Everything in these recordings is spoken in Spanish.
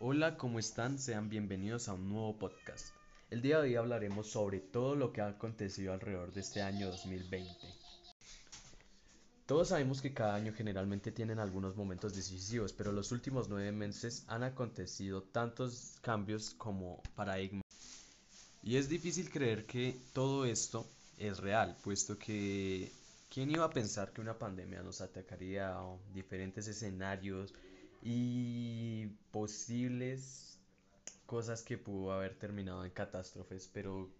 Hola, ¿cómo están? Sean bienvenidos a un nuevo podcast. El día de hoy hablaremos sobre todo lo que ha acontecido alrededor de este año 2020. Todos sabemos que cada año generalmente tienen algunos momentos decisivos, pero los últimos nueve meses han acontecido tantos cambios como paradigmas. Y es difícil creer que todo esto es real, puesto que ¿quién iba a pensar que una pandemia nos atacaría a diferentes escenarios y posibles cosas que pudo haber terminado en catástrofes? Pero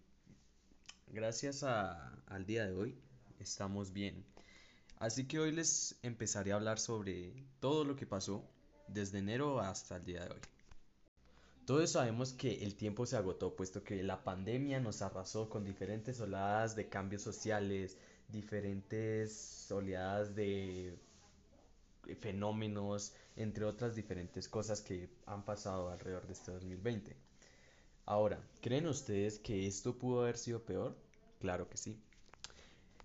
gracias a, al día de hoy estamos bien. Así que hoy les empezaré a hablar sobre todo lo que pasó desde enero hasta el día de hoy. Todos sabemos que el tiempo se agotó, puesto que la pandemia nos arrasó con diferentes oleadas de cambios sociales, diferentes oleadas de fenómenos, entre otras diferentes cosas que han pasado alrededor de este 2020. Ahora, ¿creen ustedes que esto pudo haber sido peor? Claro que sí.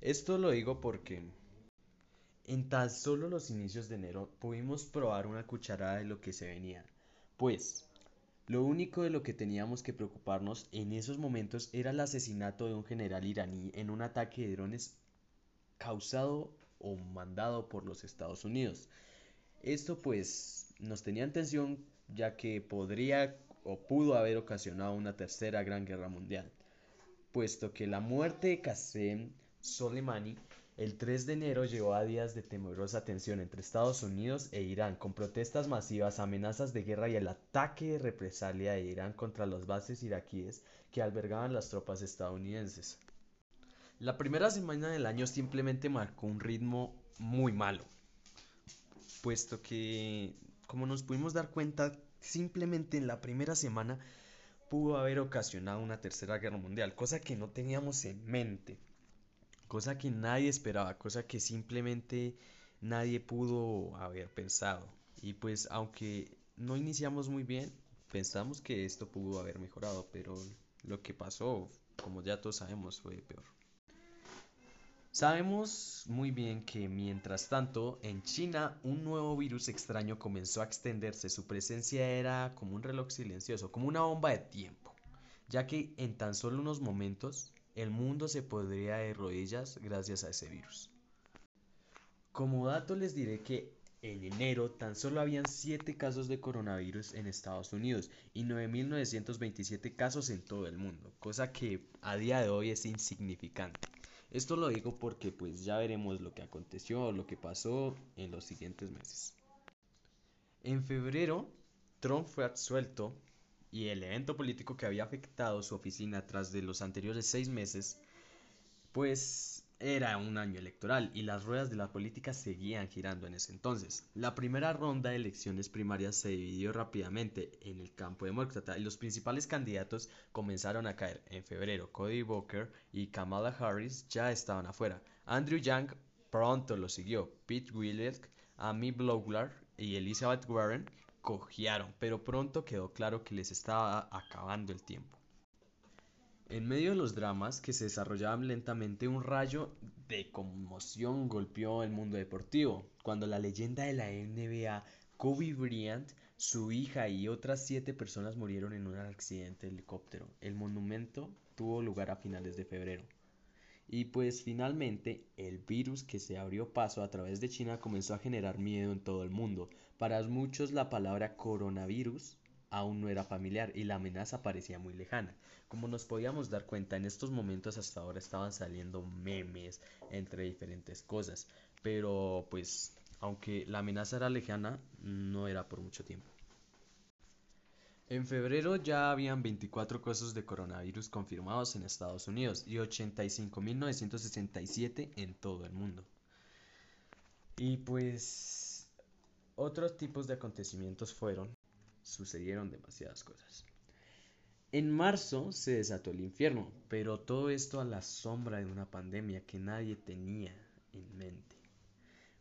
Esto lo digo porque en tan solo los inicios de enero pudimos probar una cucharada de lo que se venía. Pues, lo único de lo que teníamos que preocuparnos en esos momentos era el asesinato de un general iraní en un ataque de drones causado o mandado por los Estados Unidos. Esto pues nos tenía en tensión ya que podría o pudo haber ocasionado una tercera gran guerra mundial, puesto que la muerte de Qasem Soleimani el 3 de enero llevó a días de temerosa tensión entre Estados Unidos e Irán, con protestas masivas, amenazas de guerra y el ataque de represalia de Irán contra las bases iraquíes que albergaban las tropas estadounidenses. La primera semana del año simplemente marcó un ritmo muy malo, puesto que, como nos pudimos dar cuenta, simplemente en la primera semana pudo haber ocasionado una tercera guerra mundial, cosa que no teníamos en mente cosa que nadie esperaba, cosa que simplemente nadie pudo haber pensado. Y pues aunque no iniciamos muy bien, pensamos que esto pudo haber mejorado, pero lo que pasó, como ya todos sabemos, fue peor. Sabemos muy bien que mientras tanto en China un nuevo virus extraño comenzó a extenderse, su presencia era como un reloj silencioso, como una bomba de tiempo, ya que en tan solo unos momentos el mundo se podría de rodillas gracias a ese virus. Como dato les diré que en enero tan solo habían 7 casos de coronavirus en Estados Unidos y 9.927 casos en todo el mundo, cosa que a día de hoy es insignificante. Esto lo digo porque pues ya veremos lo que aconteció lo que pasó en los siguientes meses. En febrero, Trump fue absuelto y el evento político que había afectado su oficina tras de los anteriores seis meses, pues era un año electoral y las ruedas de la política seguían girando en ese entonces. La primera ronda de elecciones primarias se dividió rápidamente en el campo demócrata y los principales candidatos comenzaron a caer. En febrero, Cody Booker y Kamala Harris ya estaban afuera. Andrew Yang pronto lo siguió. Pete Willett, Amy Bloglar y Elizabeth Warren cojearon, pero pronto quedó claro que les estaba acabando el tiempo. En medio de los dramas que se desarrollaban lentamente, un rayo de conmoción golpeó el mundo deportivo, cuando la leyenda de la NBA, Kobe Bryant, su hija y otras siete personas murieron en un accidente de helicóptero. El monumento tuvo lugar a finales de febrero. Y pues finalmente el virus que se abrió paso a través de China comenzó a generar miedo en todo el mundo. Para muchos la palabra coronavirus aún no era familiar y la amenaza parecía muy lejana. Como nos podíamos dar cuenta, en estos momentos hasta ahora estaban saliendo memes entre diferentes cosas. Pero pues, aunque la amenaza era lejana, no era por mucho tiempo. En febrero ya habían 24 casos de coronavirus confirmados en Estados Unidos y 85.967 en todo el mundo. Y pues otros tipos de acontecimientos fueron, sucedieron demasiadas cosas. En marzo se desató el infierno, pero todo esto a la sombra de una pandemia que nadie tenía en mente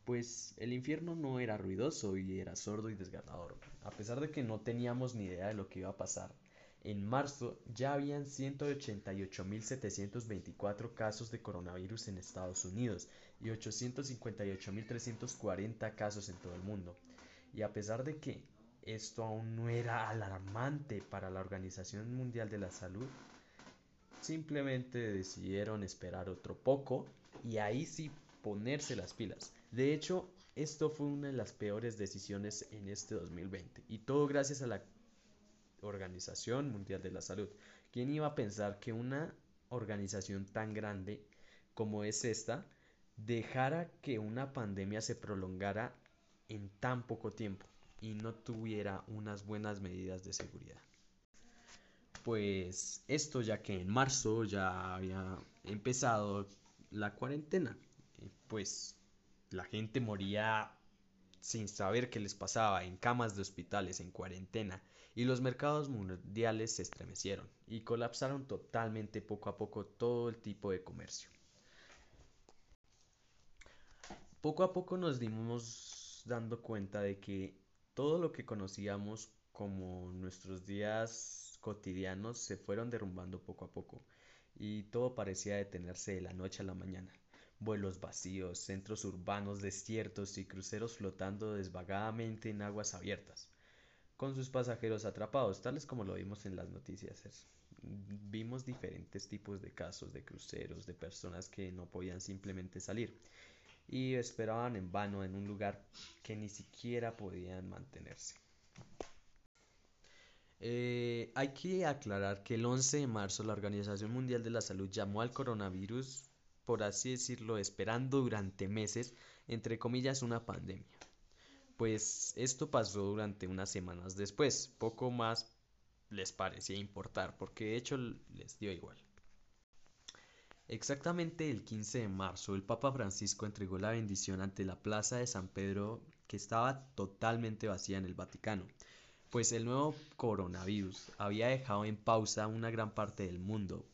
pues el infierno no era ruidoso y era sordo y desgarrador. A pesar de que no teníamos ni idea de lo que iba a pasar, en marzo ya habían 188.724 casos de coronavirus en Estados Unidos y 858.340 casos en todo el mundo. Y a pesar de que esto aún no era alarmante para la Organización Mundial de la Salud, simplemente decidieron esperar otro poco y ahí sí ponerse las pilas. De hecho, esto fue una de las peores decisiones en este 2020 y todo gracias a la Organización Mundial de la Salud. ¿Quién iba a pensar que una organización tan grande como es esta dejara que una pandemia se prolongara en tan poco tiempo y no tuviera unas buenas medidas de seguridad? Pues esto ya que en marzo ya había empezado la cuarentena, pues la gente moría sin saber qué les pasaba en camas de hospitales en cuarentena y los mercados mundiales se estremecieron y colapsaron totalmente poco a poco todo el tipo de comercio. Poco a poco nos dimos dando cuenta de que todo lo que conocíamos como nuestros días cotidianos se fueron derrumbando poco a poco y todo parecía detenerse de la noche a la mañana. Vuelos vacíos, centros urbanos desiertos y cruceros flotando desvagadamente en aguas abiertas con sus pasajeros atrapados, tales como lo vimos en las noticias. Vimos diferentes tipos de casos de cruceros, de personas que no podían simplemente salir y esperaban en vano en un lugar que ni siquiera podían mantenerse. Eh, hay que aclarar que el 11 de marzo la Organización Mundial de la Salud llamó al coronavirus, por así decirlo, esperando durante meses, entre comillas, una pandemia. Pues esto pasó durante unas semanas después, poco más les parecía importar, porque de hecho les dio igual. Exactamente el 15 de marzo, el Papa Francisco entregó la bendición ante la plaza de San Pedro, que estaba totalmente vacía en el Vaticano, pues el nuevo coronavirus había dejado en pausa una gran parte del mundo.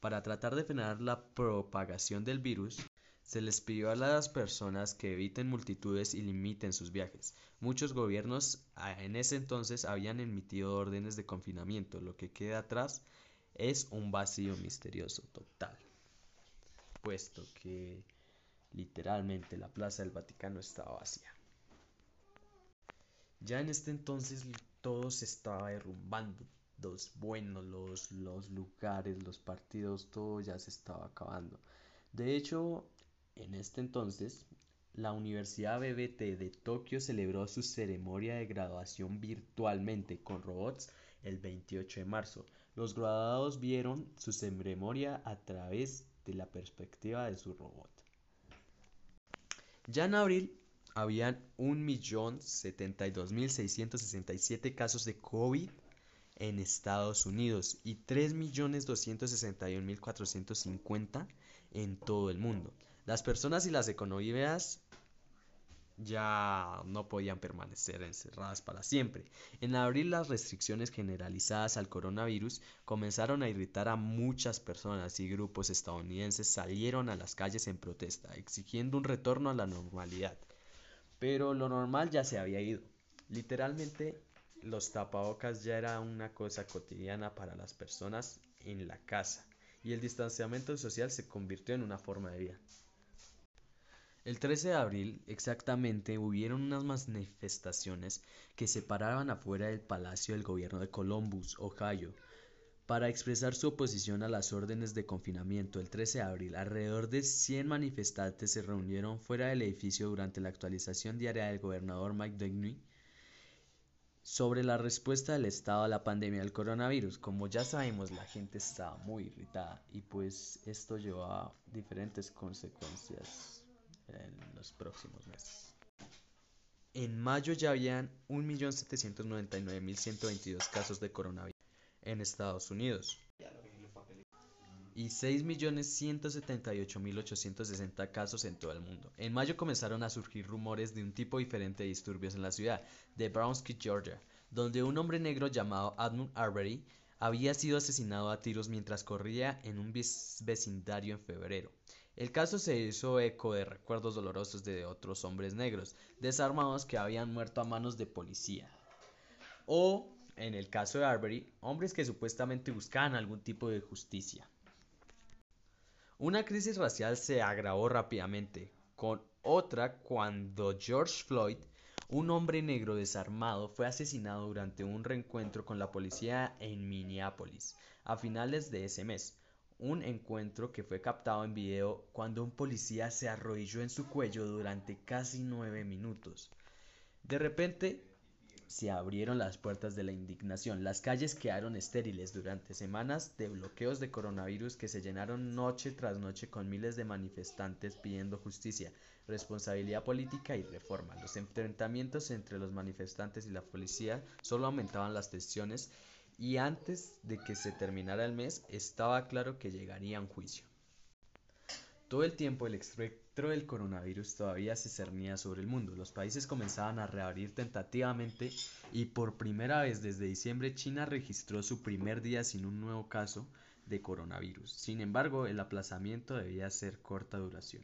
Para tratar de frenar la propagación del virus, se les pidió a las personas que eviten multitudes y limiten sus viajes. Muchos gobiernos ah, en ese entonces habían emitido órdenes de confinamiento. Lo que queda atrás es un vacío misterioso total, puesto que literalmente la plaza del Vaticano estaba vacía. Ya en este entonces todo se estaba derrumbando. Los buenos, los, los lugares, los partidos, todo ya se estaba acabando. De hecho, en este entonces, la Universidad BBT de Tokio celebró su ceremonia de graduación virtualmente con robots el 28 de marzo. Los graduados vieron su ceremonia a través de la perspectiva de su robot. Ya en abril habían 1.072.667 casos de COVID en Estados Unidos y 3.261.450 en todo el mundo. Las personas y las economías ya no podían permanecer encerradas para siempre. En abril las restricciones generalizadas al coronavirus comenzaron a irritar a muchas personas y grupos estadounidenses salieron a las calles en protesta, exigiendo un retorno a la normalidad. Pero lo normal ya se había ido. Literalmente los tapabocas ya era una cosa cotidiana para las personas en la casa y el distanciamiento social se convirtió en una forma de vida. El 13 de abril, exactamente, hubieron unas manifestaciones que se paraban afuera del Palacio del Gobierno de Columbus, Ohio, para expresar su oposición a las órdenes de confinamiento. El 13 de abril, alrededor de 100 manifestantes se reunieron fuera del edificio durante la actualización diaria del gobernador Mike Duggan sobre la respuesta del Estado a la pandemia del coronavirus. Como ya sabemos, la gente estaba muy irritada y pues esto llevó a diferentes consecuencias en los próximos meses. En mayo ya habían 1.799.122 casos de coronavirus en Estados Unidos y 6.178.860 casos en todo el mundo. En mayo comenzaron a surgir rumores de un tipo diferente de disturbios en la ciudad de Brownsville, Georgia, donde un hombre negro llamado Edmund Arbery había sido asesinado a tiros mientras corría en un vecindario en febrero. El caso se hizo eco de recuerdos dolorosos de otros hombres negros, desarmados que habían muerto a manos de policía. O, en el caso de Arbery, hombres que supuestamente buscaban algún tipo de justicia. Una crisis racial se agravó rápidamente, con otra cuando George Floyd, Un hombre negro desarmado fue asesinado durante un reencuentro con la policía en Minneapolis a finales de ese mes. Un encuentro que fue captado en video cuando un policía se arrodilló en su cuello durante casi nueve minutos. De repente se abrieron las puertas de la indignación. Las calles quedaron estériles durante semanas de bloqueos de coronavirus que se llenaron noche tras noche con miles de manifestantes pidiendo justicia, responsabilidad política y reforma. Los enfrentamientos entre los manifestantes y la policía solo aumentaban las tensiones y antes de que se terminara el mes estaba claro que llegaría un juicio. Todo el tiempo el espectro del coronavirus todavía se cernía sobre el mundo. Los países comenzaban a reabrir tentativamente y por primera vez desde diciembre China registró su primer día sin un nuevo caso de coronavirus. Sin embargo, el aplazamiento debía ser corta duración.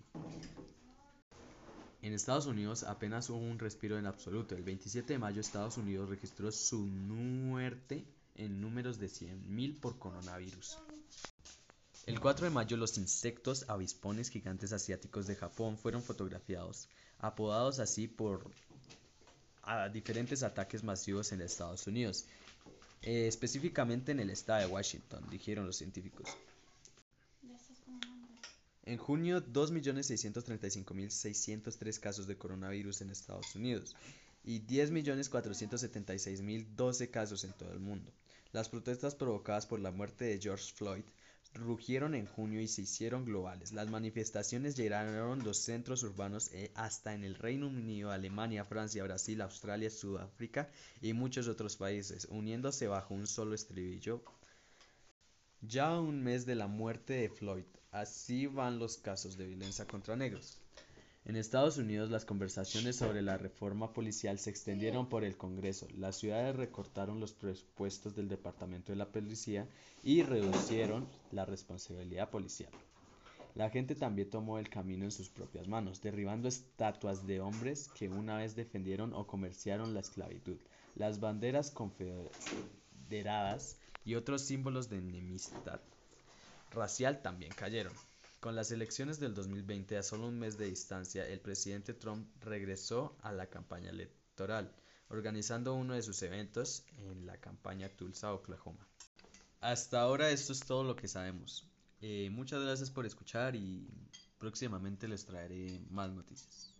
En Estados Unidos apenas hubo un respiro en absoluto. El 27 de mayo Estados Unidos registró su muerte en números de 100.000 por coronavirus. El 4 de mayo los insectos avispones gigantes asiáticos de Japón fueron fotografiados, apodados así por diferentes ataques masivos en Estados Unidos, eh, específicamente en el estado de Washington, dijeron los científicos. En junio, 2.635.603 casos de coronavirus en Estados Unidos y 10.476.012 casos en todo el mundo. Las protestas provocadas por la muerte de George Floyd rugieron en junio y se hicieron globales. Las manifestaciones llegaron los centros urbanos eh, hasta en el Reino Unido, Alemania, Francia, Brasil, Australia, Sudáfrica y muchos otros países, uniéndose bajo un solo estribillo. Ya un mes de la muerte de Floyd, Así van los casos de violencia contra negros. En Estados Unidos las conversaciones sobre la reforma policial se extendieron por el Congreso. Las ciudades recortaron los presupuestos del Departamento de la Policía y reducieron la responsabilidad policial. La gente también tomó el camino en sus propias manos, derribando estatuas de hombres que una vez defendieron o comerciaron la esclavitud, las banderas confederadas y otros símbolos de enemistad racial también cayeron. Con las elecciones del 2020 a solo un mes de distancia, el presidente Trump regresó a la campaña electoral, organizando uno de sus eventos en la campaña Tulsa, Oklahoma. Hasta ahora esto es todo lo que sabemos. Eh, muchas gracias por escuchar y próximamente les traeré más noticias.